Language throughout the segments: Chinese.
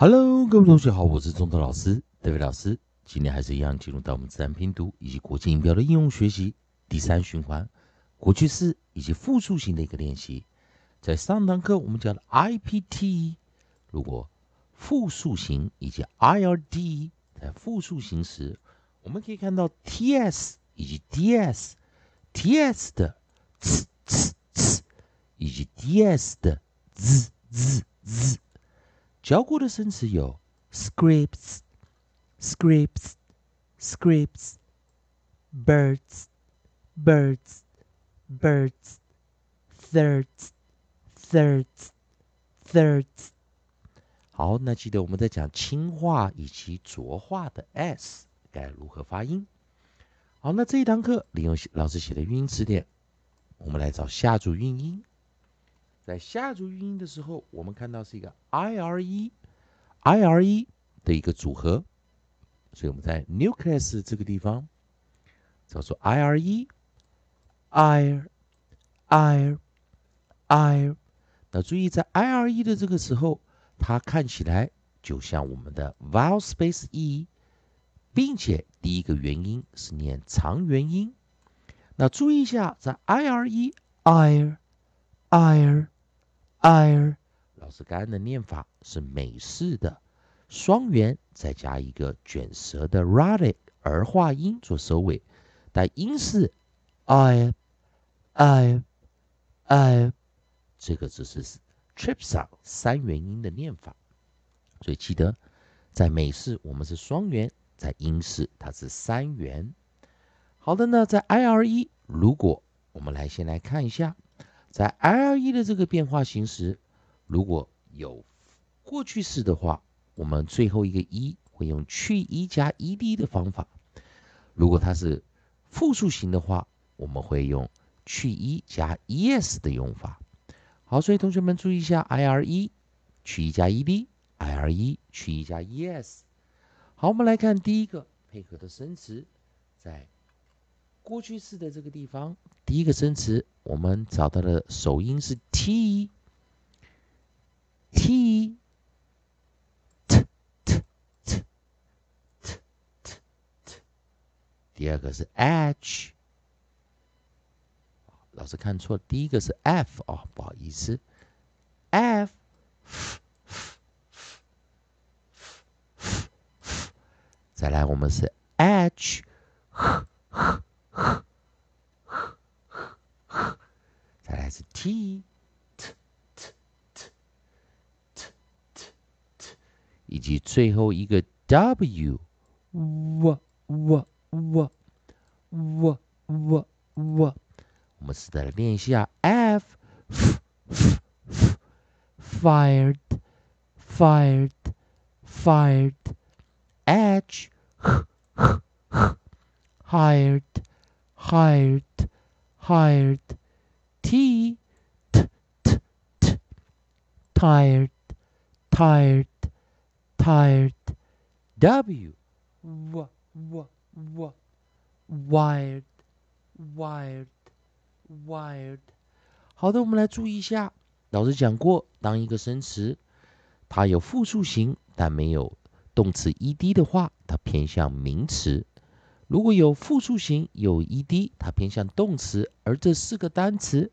Hello，各位同学好，我是中德老师，David 老师。今天还是一样，进入到我们自然拼读以及国际音标的应用学习第三循环，过去式以及复数型的一个练习。在上堂课我们讲的 IPT，如果复数型以及 IRD 在复数型时，我们可以看到 TS 以及 DS，TS 的 ts ts ts 以及 DS 的 z z z。教过的生词有 scripts。scripts, scripts, birds, birds, birds, thirds, thirds, thirds。好，那记得我们在讲轻化以及浊化的 s 该如何发音。好，那这一堂课利用老师写的韵音词典，我们来找下组韵音。在下组韵音的时候，我们看到是一个 i r e i r e 的一个组合。所以我们在 nucleus 这个地方叫做 IRE，IR，IR，IR。那注意在 i r e 的这个时候，它看起来就像我们的 vowel space e，并且第一个元音是念长元音。那注意一下，在 IRE，IRE，IRE ir 老师刚刚的念法是美式的。双元再加一个卷舌的 radic 儿化音做收尾，但音是 i i i，这个只是 trip 上三元音的念法，所以记得在美式我们是双元，在英式它是三元。好的呢，在 i r e，如果我们来先来看一下，在 i r e 的这个变化形式，如果有过去式的话。我们最后一个一会用去一加 ed 的方法。如果它是复数型的话，我们会用去一加 es 的用法。好，所以同学们注意一下，ire 去一加 ed，ire 去一加 es。好，我们来看第一个配合的生词，在过去式的这个地方，第一个生词我们找到的首音是 t，t。t t t t t 第二个是 h，老师看错，第一个是 f 哦，不好意思，f，再来我们是 h，再来是 t，以及最后一个 w，哇哇。w w w w，我们试着来练一下 f f f fired fired fired h h h hired hired hired t t t tired tired tired w w w w wired wired wired。好的，我们来注意一下。老师讲过，当一个生词它有复数型但没有动词 ed 的话，它偏向名词；如果有复数型有 ed，它偏向动词。而这四个单词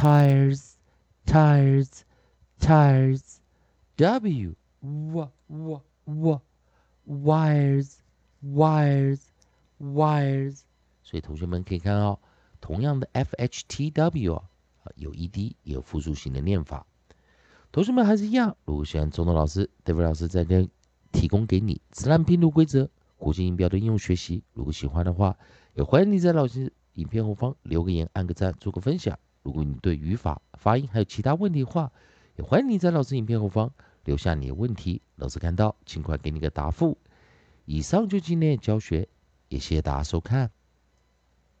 tires tires tires w w w w wires wires wires，所以同学们可以看到，同样的 f h t w 啊，有 e d 也有复数型的念法。同学们还是一样，如果喜欢中东老师，David 老师在这提供给你自然拼读规则、国际音标的应用学习。如果喜欢的话，也欢迎你在老师影片后方留个言、按个赞、做个分享。如果你对语法、发音还有其他问题的话，也欢迎你在老师影片后方留下你的问题，老师看到尽快给你个答复。以上就今天的教学，也谢谢大家收看。